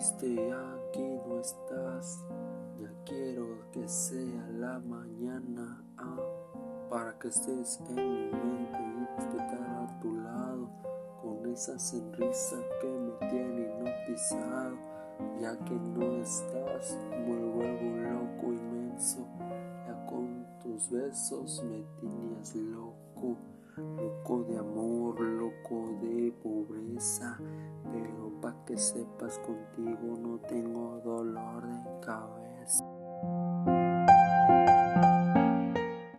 aquí no estás. Ya quiero que sea la mañana ah, para que estés en mi mente y estar a tu lado con esa sonrisa que me tiene hipnotizado. Ya que no estás, me vuelvo loco inmenso. Ya con tus besos me tenías loco, loco de amor, loco de pobreza que sepas contigo no tengo dolor de cabeza.